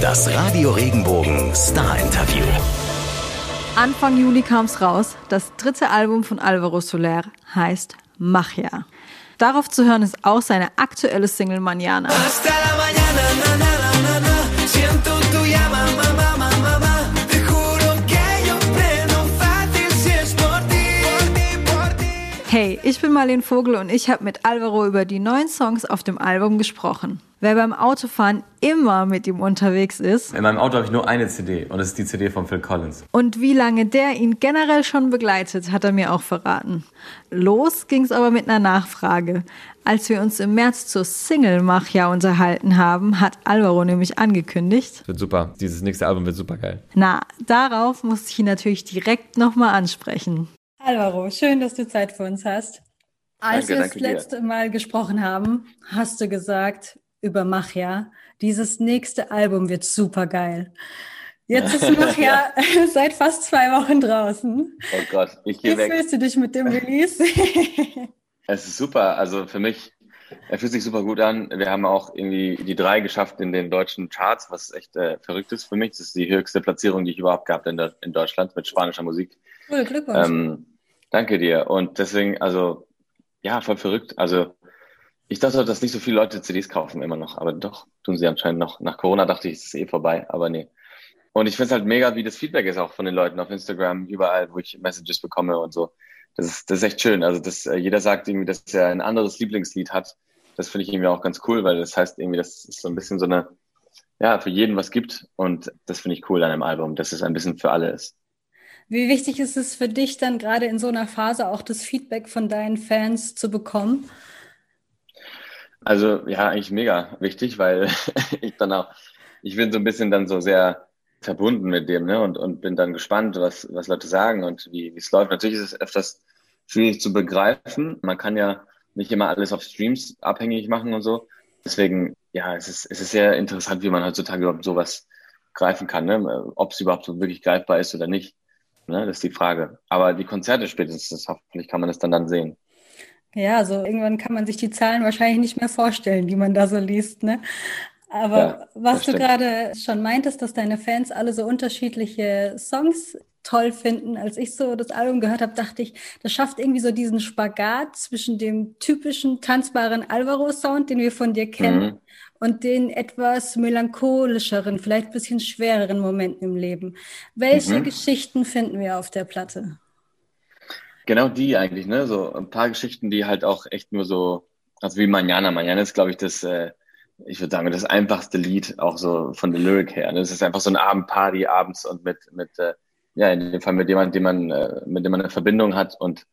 Das Radio Regenbogen Star Interview. Anfang Juli kam's raus. Das dritte Album von Alvaro Soler heißt Magia. Darauf zu hören ist auch seine aktuelle Single Manana. Hasta la mañana, na, na, na, na, na. Siento tu llama, mamá, mamá, mamá. Hey, ich bin Marlene Vogel und ich habe mit Alvaro über die neuen Songs auf dem Album gesprochen. Wer beim Autofahren immer mit ihm unterwegs ist In meinem Auto habe ich nur eine CD und das ist die CD von Phil Collins. und wie lange der ihn generell schon begleitet, hat er mir auch verraten. Los ging's aber mit einer Nachfrage. Als wir uns im März zur Single Machia unterhalten haben, hat Alvaro nämlich angekündigt, Wird super. Dieses nächste Album wird super geil. na, darauf muss ich ihn natürlich direkt nochmal ansprechen. Alvaro, schön, dass du Zeit für uns hast. Als Danke, wir das danke dir. letzte Mal gesprochen haben, hast du gesagt über Machia, dieses nächste Album wird super geil. Jetzt ist Machia seit fast zwei Wochen draußen. Oh Gott, ich Wie gehe weg. fühlst du dich mit dem Release? Es ist super. Also für mich, er fühlt sich super gut an. Wir haben auch irgendwie die drei geschafft in den deutschen Charts, was echt äh, verrückt ist für mich. Das ist die höchste Platzierung, die ich überhaupt gehabt in, in Deutschland mit spanischer Musik. cool, Glückwunsch. Ähm, danke dir. Und deswegen, also, ja, voll verrückt. Also, ich dachte, dass nicht so viele Leute CDs kaufen immer noch, aber doch, tun sie anscheinend noch. Nach Corona dachte ich, es ist eh vorbei, aber nee. Und ich finde es halt mega, wie das Feedback ist auch von den Leuten auf Instagram, überall, wo ich Messages bekomme und so. Das ist, das ist echt schön. Also, dass äh, jeder sagt irgendwie, dass er ein anderes Lieblingslied hat. Das finde ich irgendwie auch ganz cool, weil das heißt irgendwie, dass es so ein bisschen so eine, ja, für jeden was gibt. Und das finde ich cool an einem Album, dass es ein bisschen für alle ist. Wie wichtig ist es für dich dann gerade in so einer Phase auch das Feedback von deinen Fans zu bekommen? Also ja, eigentlich mega wichtig, weil ich dann auch, ich bin so ein bisschen dann so sehr verbunden mit dem, ne? Und, und bin dann gespannt, was, was Leute sagen und wie es läuft. Natürlich ist es öfters schwierig zu begreifen. Man kann ja nicht immer alles auf Streams abhängig machen und so. Deswegen, ja, es ist, es ist sehr interessant, wie man heutzutage überhaupt sowas greifen kann, ne? Ob es überhaupt so wirklich greifbar ist oder nicht. Ne? Das ist die Frage. Aber die Konzerte spätestens, hoffentlich kann man das dann dann sehen. Ja, also irgendwann kann man sich die Zahlen wahrscheinlich nicht mehr vorstellen, die man da so liest, ne? Aber Ja, was du gerade schon meintest, dass deine Fans alle so unterschiedliche Songs toll finden. Als ich so das Album gehört habe, dachte ich, das schafft irgendwie so diesen Spagat zwischen dem typischen tanzbaren Alvaro-Sound, den wir von dir kennen, Mhm. Und den etwas melancholischeren, vielleicht ein bisschen schwereren Momenten im Leben. Welche Mhm. Geschichten finden wir auf der Platte? Genau die eigentlich, ne? So ein paar Geschichten, die halt auch echt nur so, also wie Manana. Manana ist, glaube ich, das, äh, ich würde sagen, das einfachste Lied, auch so von der Lyric her. Ne? Das ist einfach so eine Abendparty abends und mit, mit, äh, ja, in dem Fall mit jemandem, den man, äh, mit dem man eine Verbindung hat und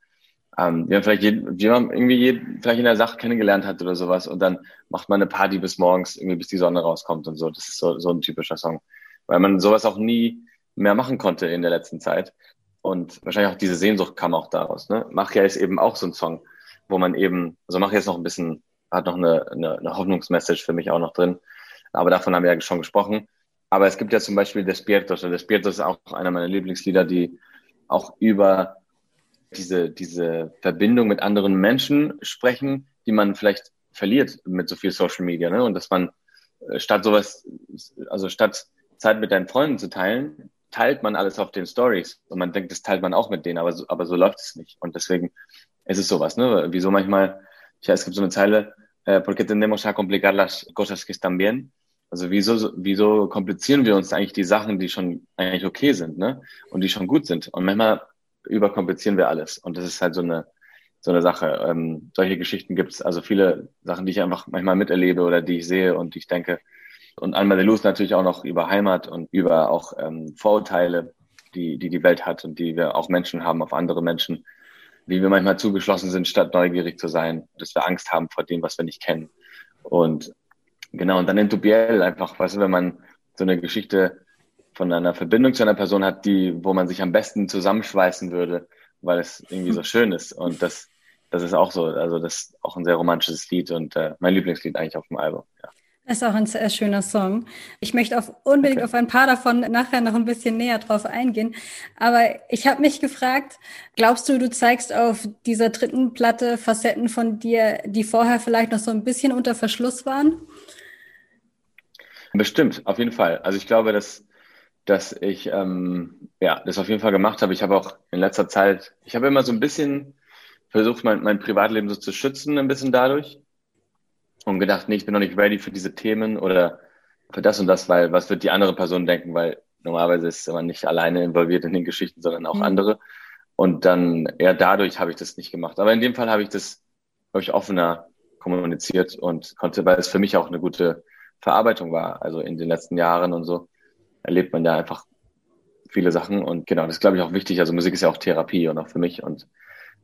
ähm, wie man vielleicht jeden, man irgendwie jeden, vielleicht in der Sache kennengelernt hat oder sowas und dann macht man eine Party bis morgens, irgendwie bis die Sonne rauskommt und so. Das ist so, so ein typischer Song. Weil man sowas auch nie mehr machen konnte in der letzten Zeit. Und wahrscheinlich auch diese Sehnsucht kam auch daraus. Ne? Machia ist eben auch so ein Song, wo man eben, also Machia ist noch ein bisschen, hat noch eine, eine, eine Hoffnungsmessage für mich auch noch drin. Aber davon haben wir ja schon gesprochen. Aber es gibt ja zum Beispiel Despiertos. Und Despiertos ist auch einer meiner Lieblingslieder, die auch über diese, diese Verbindung mit anderen Menschen sprechen, die man vielleicht verliert mit so viel Social Media. Ne? Und dass man äh, statt sowas, also statt Zeit mit deinen Freunden zu teilen, teilt man alles auf den Stories und man denkt, das teilt man auch mit denen, aber so, aber so läuft es nicht. Und deswegen ist es sowas, ne? Wieso manchmal, ja, es gibt so eine Zeile, äh, porque tendemos a complicar las cosas que están bien. Also wieso, wieso komplizieren wir uns eigentlich die Sachen, die schon eigentlich okay sind, ne? Und die schon gut sind. Und manchmal überkomplizieren wir alles. Und das ist halt so eine, so eine Sache. Ähm, solche Geschichten gibt es, also viele Sachen, die ich einfach manchmal miterlebe oder die ich sehe und ich denke, und Alma de Luz natürlich auch noch über Heimat und über auch ähm, Vorurteile, die, die die Welt hat und die wir auch Menschen haben auf andere Menschen, wie wir manchmal zugeschlossen sind, statt neugierig zu sein, dass wir Angst haben vor dem, was wir nicht kennen. Und genau, und dann in Tubiel einfach, weißt du, wenn man so eine Geschichte von einer Verbindung zu einer Person hat, die, wo man sich am besten zusammenschweißen würde, weil es irgendwie so schön ist. Und das, das ist auch so, also das ist auch ein sehr romantisches Lied und äh, mein Lieblingslied eigentlich auf dem Album. Ja. Das ist auch ein sehr schöner Song. Ich möchte auf, unbedingt Okay. auf ein paar davon nachher noch ein bisschen näher drauf eingehen. Aber ich habe mich gefragt, glaubst du, du zeigst auf dieser dritten Platte Facetten von dir, die vorher vielleicht noch so ein bisschen unter Verschluss waren? Bestimmt, auf jeden Fall. Also ich glaube, dass, dass ich ähm, ja, das auf jeden Fall gemacht habe. Ich habe auch in letzter Zeit, ich habe immer so ein bisschen versucht, mein, mein Privatleben so zu schützen, ein bisschen dadurch. Und gedacht, nee, ich bin noch nicht ready für diese Themen oder für das und das, weil was wird die andere Person denken? Weil normalerweise ist man nicht alleine involviert in den Geschichten, sondern auch Mhm. andere. Und dann eher dadurch habe ich das nicht gemacht. Aber in dem Fall habe ich das, glaube ich, offener kommuniziert und konnte, weil es für mich auch eine gute Verarbeitung war. Also in den letzten Jahren und so erlebt man ja einfach viele Sachen. Und genau, das ist, glaube ich, auch wichtig. Also Musik ist ja auch Therapie und auch für mich. Und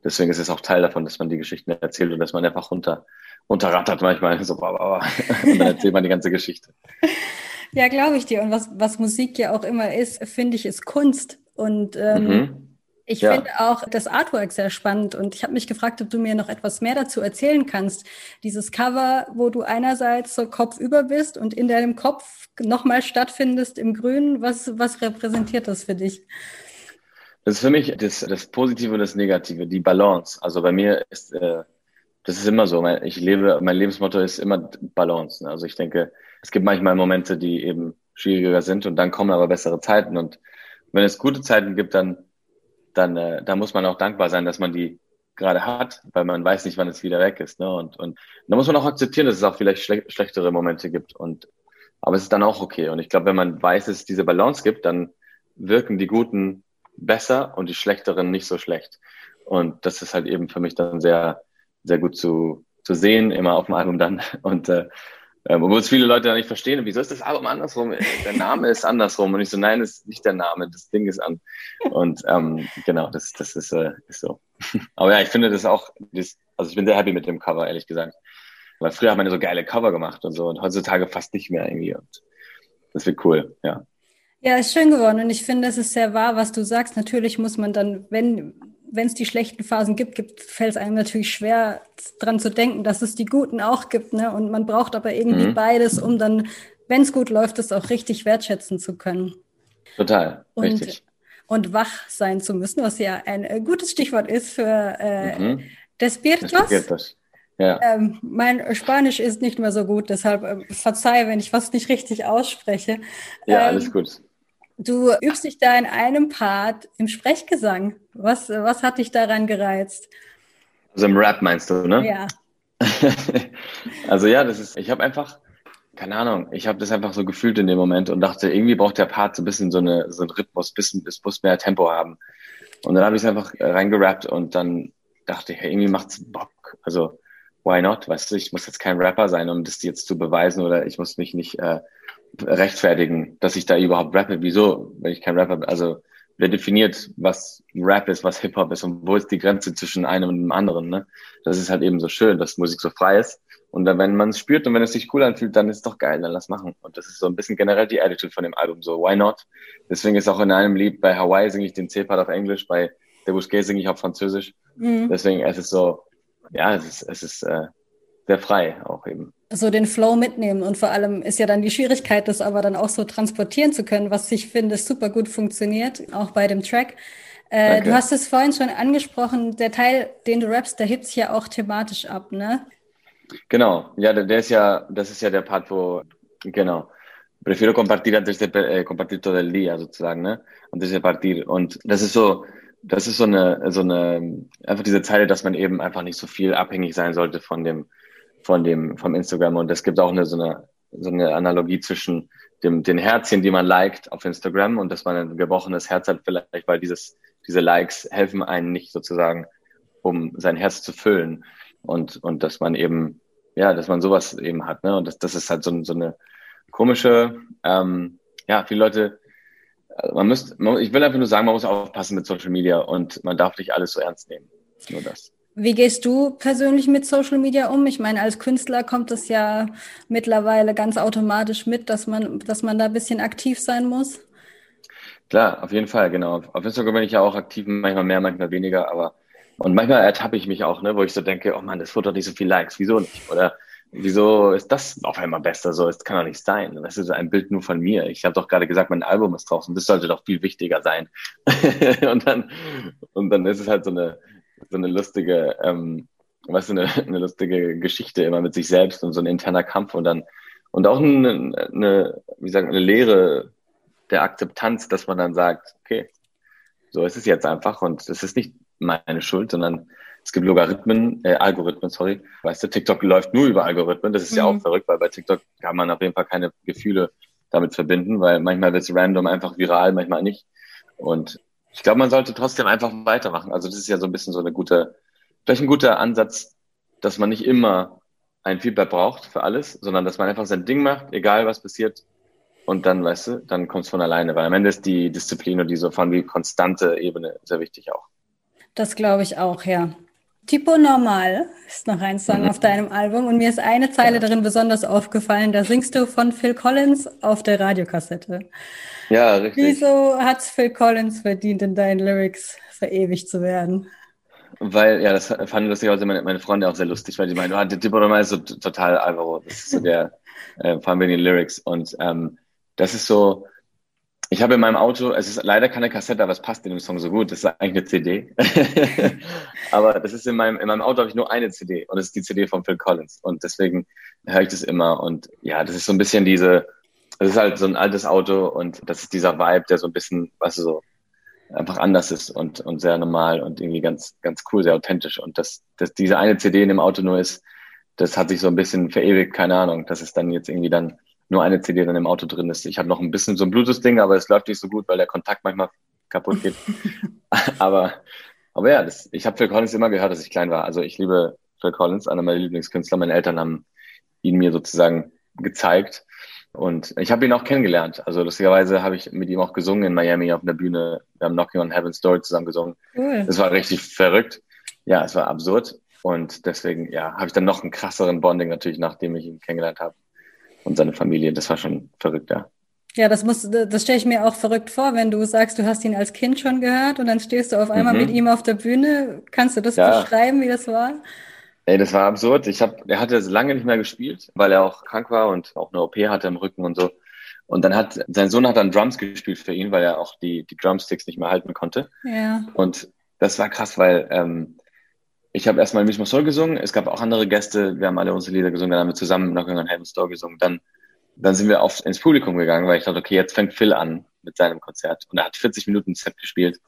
deswegen ist es auch Teil davon, dass man die Geschichten erzählt und dass man einfach runter, runterrattert manchmal. So, bla, bla. und dann erzählt man die ganze Geschichte. Ja, glaube ich dir. Und was, was Musik ja auch immer ist, finde ich, ist Kunst. Und ähm, Mhm. Ich Ja. finde auch das Artwork sehr spannend. Und ich habe mich gefragt, ob du mir noch etwas mehr dazu erzählen kannst. Dieses Cover, wo du einerseits so kopfüber bist und in deinem Kopf nochmal stattfindest im Grün. Was, was repräsentiert das für dich? Das ist für mich das, das Positive und das Negative, die Balance. Also bei mir ist, äh, das ist immer so. Mein, ich lebe, mein Lebensmotto ist immer Balance. ne? Also ich denke, es gibt manchmal Momente, die eben schwieriger sind und dann kommen aber bessere Zeiten. Und wenn es gute Zeiten gibt, dann, dann, äh, dann muss man auch dankbar sein, dass man die gerade hat, weil man weiß nicht, wann es wieder weg ist. Ne? Und, und da muss man auch akzeptieren, dass es auch vielleicht schle schlechtere Momente gibt. Und aber es ist dann auch okay. Und ich glaube, wenn man weiß, dass es diese Balance gibt, dann wirken die guten besser und die schlechteren nicht so schlecht. Und das ist halt eben für mich dann sehr, sehr gut zu, zu sehen, immer auf dem Album dann. Und äh, ähm, obwohl es viele Leute dann nicht verstehen, wieso ist das Album andersrum? Der Name ist andersrum. Und ich so, nein, das ist nicht der Name, das Ding ist an. Und ähm, genau, das, das ist, äh, ist so. Aber ja, ich finde das auch, das, also ich bin sehr happy mit dem Cover, ehrlich gesagt. Weil früher hat man so geile Cover gemacht und so und heutzutage fast nicht mehr irgendwie. Und das wird cool, ja. Ja, ist schön geworden und ich finde, es ist sehr wahr, was du sagst. Natürlich muss man dann, wenn wenn es die schlechten Phasen gibt, gibt fällt es einem natürlich schwer, dran zu denken, dass es die guten auch gibt. Ne? Und man braucht aber irgendwie Mhm. beides, um dann, wenn es gut läuft, es auch richtig wertschätzen zu können. Total, Und, richtig. und wach sein zu müssen, was ja ein äh, gutes Stichwort ist für äh, Mhm. Despiertos. Ja. Ähm, mein Spanisch ist nicht mehr so gut, deshalb äh, verzeih, wenn ich was nicht richtig ausspreche. Ja, Ähm, alles gut. Du übst dich da in einem Part im Sprechgesang. Was, was hat dich daran gereizt? Also im Rap meinst du, ne? Ja. also ja, das ist, ich habe einfach, keine Ahnung, ich habe das einfach so gefühlt in dem Moment und dachte, irgendwie braucht der Part so ein bisschen so, eine, so einen Rhythmus, bisschen, es muss mehr Tempo haben. Und dann habe ich es einfach äh, reingerappt und dann dachte ich, hey, irgendwie macht's Bock. Also, why not? Weißt du, ich muss jetzt kein Rapper sein, um das jetzt zu beweisen oder ich muss mich nicht äh, rechtfertigen, dass ich da überhaupt rappe. Wieso, wenn ich kein Rapper bin? Also, wer definiert, was Rap ist, was Hip-Hop ist und wo ist die Grenze zwischen einem und dem anderen, ne? Das ist halt eben so schön, dass Musik so frei ist. Und dann, wenn man es spürt und wenn es sich cool anfühlt, dann ist es doch geil, dann lass machen. Und das ist so ein bisschen generell die Attitude von dem Album, so why not? Deswegen ist auch in einem Lied bei Hawaii singe ich den C-Part auf Englisch, bei Der Bousquet singe ich auf Französisch. Mhm. Deswegen es ist so, ja, es ist, es ist äh, sehr frei auch eben. So den Flow mitnehmen und vor allem ist ja dann die Schwierigkeit, das aber dann auch so transportieren zu können, was ich finde super gut funktioniert, auch bei dem Track. Äh, du hast es vorhin schon angesprochen, der Teil, den du rappst, der hebt sich ja auch thematisch ab, ne? Genau, ja, der, der ist ja, das ist ja der Part, wo, genau. Prefiero compartir antes de eh, compartir todo el día, sozusagen, ne? Antes de partir. Und das ist so, das ist so eine, so eine, einfach diese Zeile, dass man eben einfach nicht so viel abhängig sein sollte von dem, von dem, vom Instagram. Und es gibt auch eine, so eine, so eine Analogie zwischen dem, den Herzchen, die man liked auf Instagram und dass man ein gebrochenes Herz hat vielleicht, weil dieses, diese Likes helfen einen nicht sozusagen, um sein Herz zu füllen. Und, und dass man eben, ja, dass man sowas eben hat, ne? Und das, das ist halt so, so eine komische, ähm, ja, viele Leute, also man müsste, ich will einfach nur sagen, man muss aufpassen mit Social Media und man darf nicht alles so ernst nehmen. Nur das. Wie gehst du persönlich mit Social Media um? Ich meine, als Künstler kommt es ja mittlerweile ganz automatisch mit, dass man, dass man da ein bisschen aktiv sein muss. Klar, auf jeden Fall, genau. Auf Instagram bin ich ja auch aktiv, manchmal mehr, manchmal weniger, aber und manchmal ertappe ich mich auch, ne, wo ich so denke, oh Mann, das Foto hat nicht so viel Likes, wieso nicht? Oder wieso ist das auf einmal besser so? Es kann doch nicht sein. Das ist ein Bild nur von mir. Ich habe doch gerade gesagt, mein Album ist draußen. Das sollte doch viel wichtiger sein. und dann und dann ist es halt so eine so eine lustige, ähm, weißt du, eine, eine lustige Geschichte immer mit sich selbst und so ein interner Kampf und dann und auch eine, eine wie sagen, eine Lehre der Akzeptanz, dass man dann sagt, okay, so ist es jetzt einfach und es ist nicht meine Schuld, sondern es gibt Logarithmen, äh, Algorithmen, sorry. Weißt du, TikTok läuft nur über Algorithmen. Das ist ja Mhm. auch verrückt, weil bei TikTok kann man auf jeden Fall keine Gefühle damit verbinden, weil manchmal wird es random einfach viral, manchmal nicht. Und ich glaube, man sollte trotzdem einfach weitermachen. Also das ist ja so ein bisschen so eine gute, vielleicht ein guter Ansatz, dass man nicht immer ein Feedback braucht für alles, sondern dass man einfach sein Ding macht, egal was passiert. Und dann, weißt du, dann kommt es von alleine, weil am Ende ist die Disziplin und diese allem die konstante Ebene sehr wichtig auch. Das glaube ich auch, ja. Tipo Normal ist noch ein Song Mhm. auf deinem Album und mir ist eine Zeile darin besonders aufgefallen. Da singst du von Phil Collins auf der Radiokassette. Ja, richtig. Wieso hat's Phil Collins verdient, in deinen Lyrics verewigt zu werden? Weil, ja, das fand lustigerweise meine, meine Freunde auch sehr lustig, weil die meinen, ah, Tipo Normal ist so total Alvaro. Das ist so der, äh, vor allem wegen den Lyrics. Und ähm, das ist so, ich habe in meinem Auto, es ist leider keine Kassette, aber es passt in dem Song so gut. Das ist eigentlich eine CD. aber das ist in meinem, in meinem Auto habe ich nur eine CD und das ist die CD von Phil Collins. Und deswegen höre ich das immer. Und ja, das ist so ein bisschen diese, das ist halt so ein altes Auto und das ist dieser Vibe, der so ein bisschen, weißt du, so einfach anders ist und, und sehr normal und irgendwie ganz, ganz cool, sehr authentisch. Und dass, dass diese eine CD in dem Auto nur ist, das hat sich so ein bisschen verewigt, keine Ahnung, dass es dann jetzt irgendwie dann nur eine CD dann im Auto drin ist. Ich habe noch ein bisschen so ein Bluetooth-Ding, aber es läuft nicht so gut, weil der Kontakt manchmal kaputt geht. aber, aber ja, das, ich habe Phil Collins immer gehört, als ich klein war. Also ich liebe Phil Collins, einer meiner Lieblingskünstler. Meine Eltern haben ihn mir sozusagen gezeigt. Und ich habe ihn auch kennengelernt. Also lustigerweise habe ich mit ihm auch gesungen in Miami auf einer Bühne. Wir haben Knocking on Heaven's Door zusammen gesungen. Cool. Das war richtig verrückt. Ja, es war absurd. Und deswegen, ja, habe ich dann noch einen krasseren Bonding natürlich, nachdem ich ihn kennengelernt habe. Und seine Familie. Das war schon verrückt, ja. Ja, das muss, das stelle ich mir auch verrückt vor, wenn du sagst, du hast ihn als Kind schon gehört und dann stehst du auf einmal Mhm. mit ihm auf der Bühne. Kannst du das Ja. beschreiben, wie das war? Ey, das war absurd. Ich hab, er hatte lange nicht mehr gespielt, weil er auch krank war und auch eine OP hatte im Rücken und so. Und dann hat, sein Sohn hat dann Drums gespielt für ihn, weil er auch die, die Drumsticks nicht mehr halten konnte. Ja. Und das war krass, weil ähm, ich habe erstmal Mismo Soul gesungen, es gab auch andere Gäste, wir haben alle unsere Lieder gesungen, dann haben wir zusammen Knocking on Heaven's Door gesungen. Dann, dann sind wir auf, ins Publikum gegangen, weil ich dachte, okay, jetzt fängt Phil an mit seinem Konzert. Und er hat 40 Minuten Set gespielt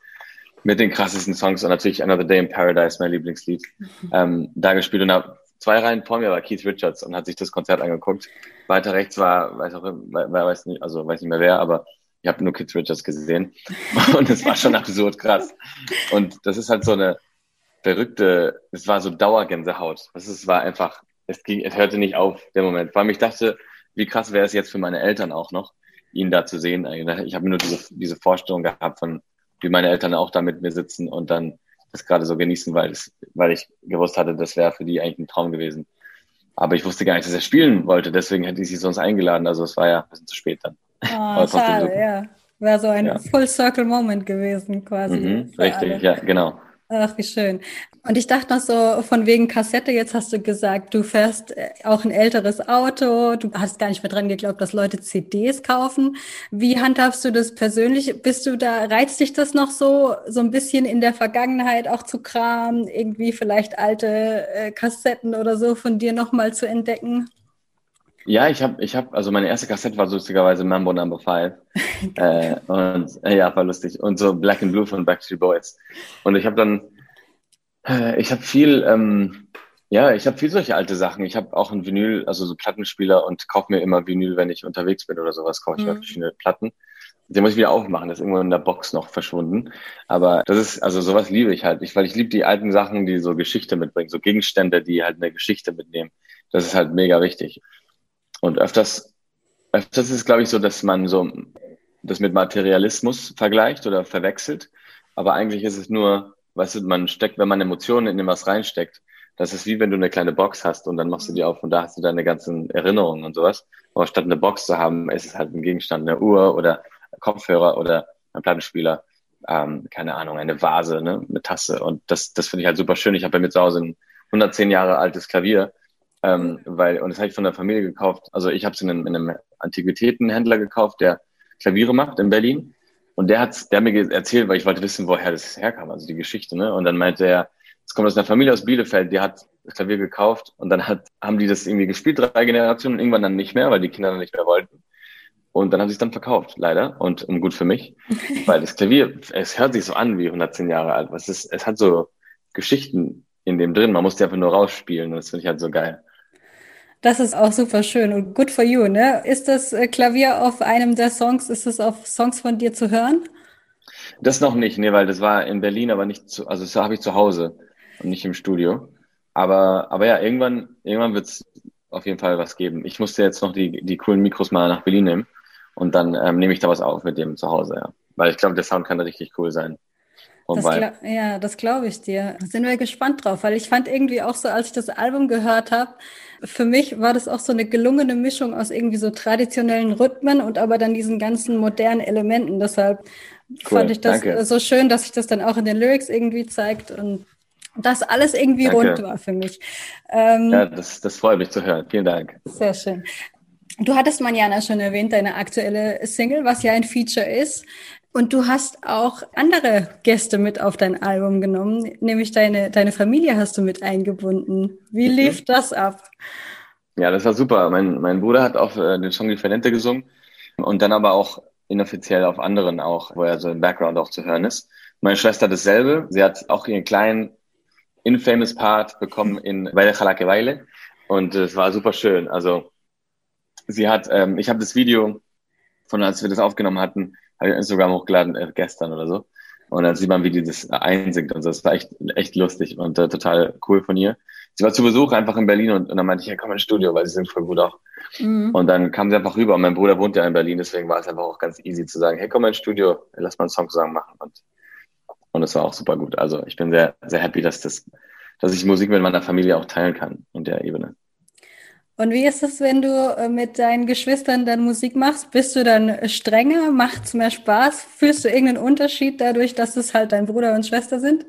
mit den krassesten Songs und natürlich Another Day in Paradise, mein Lieblingslied, ähm, da gespielt und hab, zwei Reihen vor mir war Keith Richards und hat sich das Konzert angeguckt. Weiter rechts war, weiß auch, wer weiß nicht, also weiß nicht mehr wer, aber ich habe nur Keith Richards gesehen und es war schon absurd krass. Und das ist halt so eine verrückte, es war so Dauergänsehaut. Das es war einfach, es ging, es hörte nicht auf, der Moment. Vor allem ich dachte, wie krass wäre es jetzt für meine Eltern auch noch, ihn da zu sehen. Ich habe nur diese, diese Vorstellung gehabt von, wie meine Eltern auch da mit mir sitzen und dann das gerade so genießen, weil, es, weil ich gewusst hatte, das wäre für die eigentlich ein Traum gewesen. Aber ich wusste gar nicht, dass er spielen wollte, deswegen hätte ich sie sonst eingeladen. Also es war ja ein bisschen zu spät dann. Oh, schade, ja. Wäre so ein Ja. Full-Circle-Moment gewesen, quasi. Mhm, richtig, alle. ja, genau. Ach, wie schön. Und ich dachte noch so, von wegen Kassette, jetzt hast du gesagt, du fährst äh, auch ein älteres Auto, du hast gar nicht mehr dran geglaubt, dass Leute CDs kaufen. Wie handhabst du das persönlich? Bist du da, reizt dich das noch so, so ein bisschen in der Vergangenheit auch zu kramen, irgendwie vielleicht alte äh, Kassetten oder so von dir nochmal zu entdecken? Ja, ich habe, ich habe, also meine erste Kassette war lustigerweise Mambo Number Five äh, und äh, ja, war lustig und so Black and Blue von Backstreet Boys und ich habe dann, äh, ich habe viel, ähm, ja, ich habe viel solche alte Sachen. Ich habe auch ein Vinyl, also so Plattenspieler und kaufe mir immer Vinyl, wenn ich unterwegs bin oder sowas, kaufe ich mir Mhm. verschiedene Platten. Den muss ich wieder aufmachen, das ist irgendwo in der Box noch verschwunden. Aber das ist, also sowas liebe ich halt, ich, weil ich liebe die alten Sachen, die so Geschichte mitbringen, so Gegenstände, die halt eine Geschichte mitnehmen. Das ist halt mega wichtig. Und öfters, öfters ist es, glaube ich, so, dass man so das mit Materialismus vergleicht oder verwechselt. Aber eigentlich ist es nur, weißt du, man steckt, wenn man Emotionen in was reinsteckt, das ist wie wenn du eine kleine Box hast und dann machst du die auf und da hast du deine ganzen Erinnerungen und sowas. Aber statt eine Box zu haben, ist es halt ein Gegenstand, eine Uhr oder Kopfhörer oder ein Plattenspieler, ähm, keine Ahnung, eine Vase, ne, eine Tasse. Und das, das finde ich halt super schön. Ich habe bei mir zu Hause ein 110 Jahre altes Klavier, ähm, weil, und das habe ich von der Familie gekauft. Also ich habe es in einem, in einem Antiquitätenhändler gekauft, der Klaviere macht in Berlin. Und der hat der hat mir erzählt, weil ich wollte wissen, woher das herkam, also die Geschichte, ne? Und dann meinte er, es kommt aus einer Familie aus Bielefeld, die hat das Klavier gekauft und dann hat, haben die das irgendwie gespielt, drei Generationen, und irgendwann dann nicht mehr, weil die Kinder dann nicht mehr wollten. Und dann haben sie es dann verkauft, leider. Und um, gut für mich. Weil das Klavier, es hört sich so an wie 110 Jahre alt. Es, ist, es hat so Geschichten in dem drin. Man muss die einfach nur rausspielen. Und das finde ich halt so geil. Das ist auch super schön und good for you, ne? Ist das äh, Klavier auf einem der Songs, ist es auf Songs von dir zu hören? Das noch nicht, nee, weil das war in Berlin, aber nicht zu, also das habe ich zu Hause und nicht im Studio. Aber, aber ja, irgendwann, irgendwann wird es auf jeden Fall was geben. Ich musste jetzt noch die, die coolen Mikros mal nach Berlin nehmen und dann ähm, nehme ich da was auf mit dem zu Hause, ja. Weil ich glaube, der Sound kann richtig cool sein. Das ja, das glaube ich dir. Da sind wir gespannt drauf, weil ich fand irgendwie auch so, als ich das Album gehört habe, für mich war das auch so eine gelungene Mischung aus irgendwie so traditionellen Rhythmen und aber dann diesen ganzen modernen Elementen. Deshalb cool, fand ich das danke. so schön, dass sich das dann auch in den Lyrics irgendwie zeigt und das alles irgendwie danke. rund war für mich. Ähm, ja, das, das freut mich zu hören. Vielen Dank. Sehr schön. Du hattest Manjana schon erwähnt, deine aktuelle Single, was ja ein Feature ist. Und du hast auch andere Gäste mit auf dein Album genommen, nämlich deine, deine Familie hast du mit eingebunden. Wie mhm. lief das ab? Ja, das war super. Mein, mein Bruder hat auf äh, den Song Die Valente gesungen und dann aber auch inoffiziell auf anderen auch, wo er so im Background auch zu hören ist. Meine Schwester dasselbe. Sie hat auch ihren kleinen infamous Part bekommen in Weile Chalake Weile und es war super schön. Also sie hat, ähm, ich habe das Video von als wir das aufgenommen hatten, habe ich Instagram hochgeladen, äh, gestern oder so. Und dann sieht man, wie die das einsingt und so. Das war echt, echt lustig und äh, total cool von ihr. Sie war zu Besuch einfach in Berlin und, und dann meinte ich, ja, komm ins Studio, weil sie singt voll gut auch. Mhm. Und dann kam sie einfach rüber und mein Bruder wohnt ja in Berlin, deswegen war es einfach auch ganz easy zu sagen, hey, komm ins Studio, lass mal einen Song zusammen machen. Und, und es war auch super gut. Also ich bin sehr, sehr happy, dass das, dass ich Musik mit meiner Familie auch teilen kann in der Ebene. Und wie ist es, wenn du äh, mit deinen Geschwistern dann Musik machst? Bist du dann strenger? Macht es mehr Spaß? Fühlst du irgendeinen Unterschied dadurch, dass es halt dein Bruder und Schwester sind?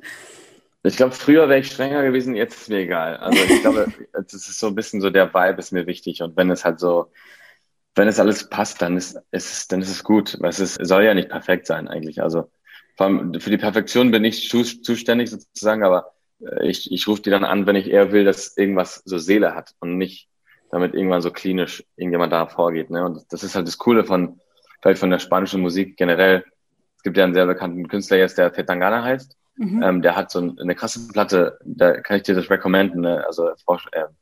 Ich glaube, früher wäre ich strenger gewesen, jetzt ist mir egal. Also ich glaube, es ist so ein bisschen so der Vibe ist mir wichtig. Und wenn es halt so, wenn es alles passt, dann ist, es, dann ist es gut. Es, ist, soll ja nicht perfekt sein eigentlich. Also vor allem für die Perfektion bin ich zuständig sozusagen, aber äh, ich, ich rufe die dann an, wenn ich eher will, dass irgendwas so Seele hat und nicht damit irgendwann so klinisch irgendjemand da vorgeht. Ne? Und das ist halt das Coole von, vielleicht von der spanischen Musik generell. Es gibt ja einen sehr bekannten Künstler jetzt, der Tetangana heißt. Mhm. Ähm, der hat so eine krasse Platte, da kann ich dir das recommenden, ne? also äh,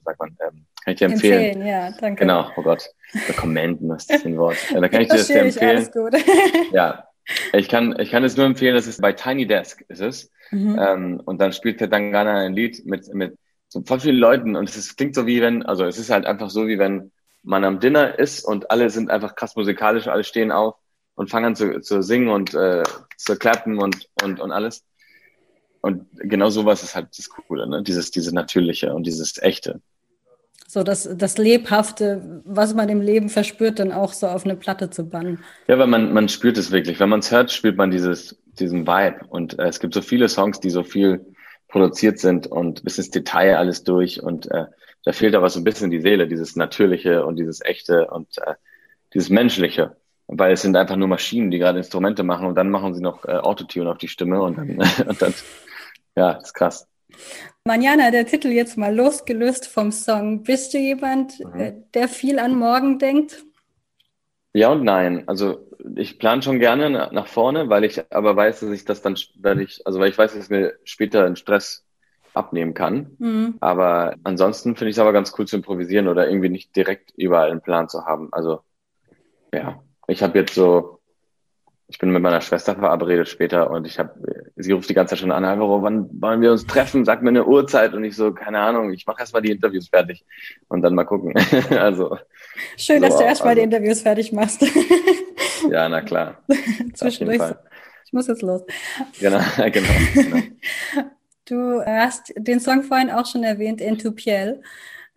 sagt man, ähm, kann ich dir empfehlen. empfehlen. Ja, danke. Genau, oh Gott, recommenden, was ist das für ein Wort? Äh, da kann ich dir das dir empfehlen. Alles gut. ja, ich kann, ich kann es nur empfehlen, das ist bei Tiny Desk ist es. Mhm. Ähm, und dann spielt Tetangana ein Lied mit, mit so voll vielen Leuten und es ist, klingt so wie wenn, also es ist halt einfach so wie wenn man am Dinner ist und alle sind einfach krass musikalisch, alle stehen auf und fangen an zu, zu singen und äh, zu klappen und, und, und alles. Und genau sowas ist halt das Coole, ne? Dieses, dieses Natürliche und dieses Echte. So das, das Lebhafte, was man im Leben verspürt, dann auch so auf eine Platte zu bannen. Ja, weil man, man spürt es wirklich. Wenn man es hört, spürt man dieses, diesen Vibe. Und äh, es gibt so viele Songs, die so viel produziert sind und bis ins Detail alles durch und äh, da fehlt aber so ein bisschen die Seele, dieses Natürliche und dieses Echte und äh, dieses Menschliche. Weil es sind einfach nur Maschinen, die gerade Instrumente machen und dann machen sie noch äh, Autotune auf die Stimme und dann, und dann ja, ist krass. Manjana, der Titel jetzt mal losgelöst vom Song. Bist du jemand, mhm. Äh, der viel an morgen denkt? Ja und nein. Also ich plane schon gerne nach vorne, weil ich aber weiß, dass ich das dann, weil ich, also weil ich weiß, dass ich mir später einen Stress abnehmen kann. Mhm. Aber ansonsten finde ich es aber ganz cool zu improvisieren oder irgendwie nicht direkt überall einen Plan zu haben. Also ja, ich habe jetzt so ich bin mit meiner Schwester verabredet später und ich habe, sie ruft die ganze Zeit schon an, Alvaro, wann wollen wir uns treffen? Sag mir eine Uhrzeit und ich so, keine Ahnung, ich mache erstmal die Interviews fertig und dann mal gucken. also schön, so dass du erstmal also, die Interviews fertig machst. ja, na klar. Zwischendurch. Ich muss jetzt los. Genau, genau. genau. Du hast den Song vorhin auch schon erwähnt, Entupiel. Ähm,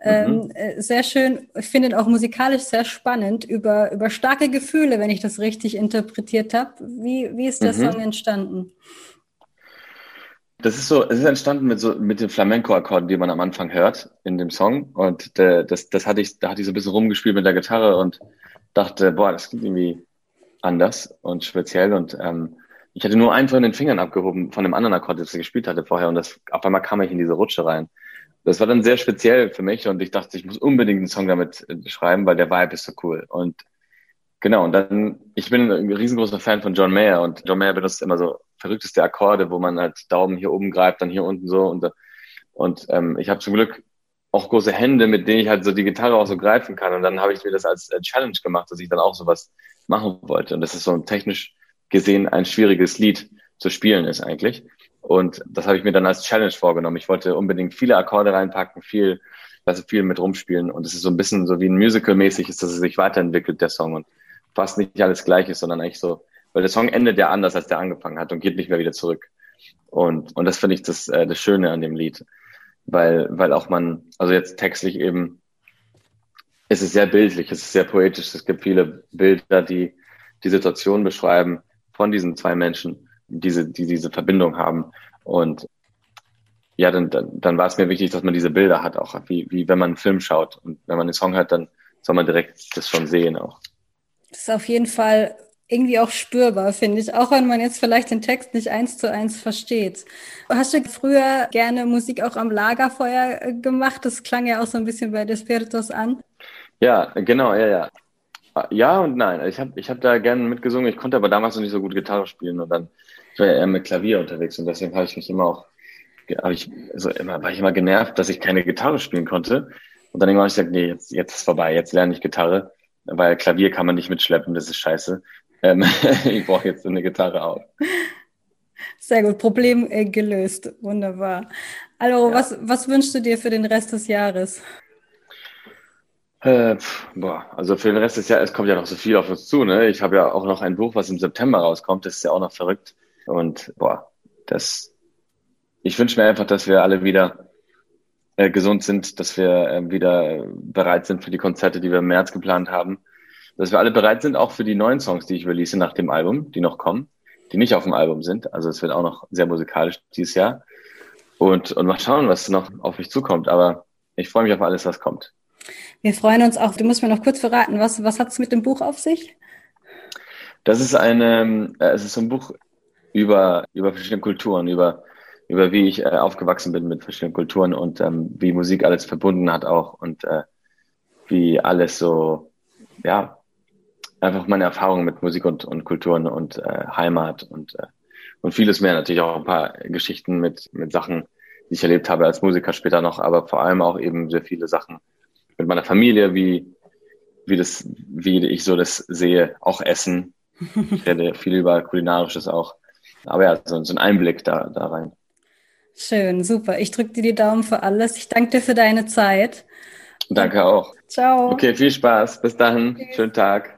mhm. Ähm, sehr schön, ich finde ihn auch musikalisch sehr spannend, über, über starke Gefühle, wenn ich das richtig interpretiert habe. Wie, wie ist der mhm. Song entstanden? Das ist so, es ist entstanden mit so mit den Flamenco-Akkorden, die man am Anfang hört in dem Song. Und der, das, das hatte ich, da hatte ich so ein bisschen rumgespielt mit der Gitarre und dachte, boah, das klingt irgendwie anders und speziell. Und ähm, ich hatte nur einen von den Fingern abgehoben von dem anderen Akkord, das ich gespielt hatte vorher. Und das auf einmal kam ich in diese Rutsche rein das war dann sehr speziell für mich und ich dachte, ich muss unbedingt einen Song damit äh, schreiben, weil der Vibe ist so cool. Und Genau, und dann, ich bin ein riesengroßer Fan von John Mayer und John Mayer benutzt immer so verrückteste Akkorde, wo man halt Daumen hier oben greift, dann hier unten so und, und ähm, ich habe zum Glück auch große Hände, mit denen ich halt so die Gitarre auch so greifen kann. Und dann habe ich mir das als Challenge gemacht, dass ich dann auch sowas machen wollte. Und das ist so ein technisch gesehen ein schwieriges Lied zu spielen ist eigentlich und das habe ich mir dann als Challenge vorgenommen. Ich wollte unbedingt viele Akkorde reinpacken, viel, also viel mit rumspielen. Und es ist so ein bisschen so wie ein Musical-mäßig ist, dass es sich weiterentwickelt, der Song. Und fast nicht alles gleich ist, sondern eigentlich so, weil der Song endet ja anders, als der angefangen hat und geht nicht mehr wieder zurück. Und, und das finde ich das, äh, das Schöne an dem Lied. Weil, weil auch man, also jetzt textlich eben, es ist sehr bildlich, es ist sehr poetisch. Es gibt viele Bilder, die die Situation beschreiben von diesen zwei Menschen diese, die diese Verbindung haben. Und ja, dann, dann, dann war es mir wichtig, dass man diese Bilder hat, auch wie, wie wenn man einen Film schaut. Und wenn man einen Song hört, dann soll man direkt das schon sehen auch. Das ist auf jeden Fall irgendwie auch spürbar, finde ich, auch wenn man jetzt vielleicht den Text nicht eins zu eins versteht. Hast du früher gerne Musik auch am Lagerfeuer äh, gemacht? Das klang ja auch so ein bisschen bei Despiritos an. Ja, genau, ja, ja. Ja und nein. Ich habe ich hab da gerne mitgesungen. Ich konnte aber damals noch nicht so gut Gitarre spielen und dann ich war ja eher mit Klavier unterwegs und deswegen habe ich mich immer auch, habe ich, also immer, war ich immer genervt, dass ich keine Gitarre spielen konnte. Und dann irgendwann habe ich gesagt, nee, jetzt, jetzt ist vorbei, jetzt lerne ich Gitarre, weil Klavier kann man nicht mitschleppen, das ist scheiße. Ähm, ich brauche jetzt eine Gitarre auch. Sehr gut, Problem äh, gelöst. Wunderbar. Also, ja. was, was wünschst du dir für den Rest des Jahres? Äh, boah, also für den Rest des Jahres, es kommt ja noch so viel auf uns zu. Ne? Ich habe ja auch noch ein Buch, was im September rauskommt. Das ist ja auch noch verrückt. Und boah, das, ich wünsche mir einfach, dass wir alle wieder äh, gesund sind, dass wir äh, wieder bereit sind für die Konzerte, die wir im März geplant haben. Dass wir alle bereit sind, auch für die neuen Songs, die ich release nach dem Album, die noch kommen, die nicht auf dem Album sind. Also es wird auch noch sehr musikalisch dieses Jahr. Und, und mal schauen, was noch auf mich zukommt. Aber ich freue mich auf alles, was kommt. Wir freuen uns auch. Du musst mir noch kurz verraten, was, was hat es mit dem Buch auf sich? Das ist eine, äh, es ist so ein Buch über, über verschiedene Kulturen, über, über wie ich äh, aufgewachsen bin mit verschiedenen Kulturen und ähm, wie Musik alles verbunden hat auch und äh, wie alles so, ja, einfach meine Erfahrungen mit Musik und, und Kulturen und äh, Heimat und, äh, und vieles mehr. Natürlich auch ein paar Geschichten mit, mit Sachen, die ich erlebt habe als Musiker später noch, aber vor allem auch eben sehr viele Sachen mit meiner Familie, wie, wie das, wie ich so das sehe, auch Essen. Ich rede viel über Kulinarisches auch. Aber ja, so, so ein Einblick da, da rein. Schön, super. Ich drücke dir die Daumen für alles. Ich danke dir für deine Zeit. Danke auch. Ciao. Okay, viel Spaß. Bis dahin. Schönen Tag.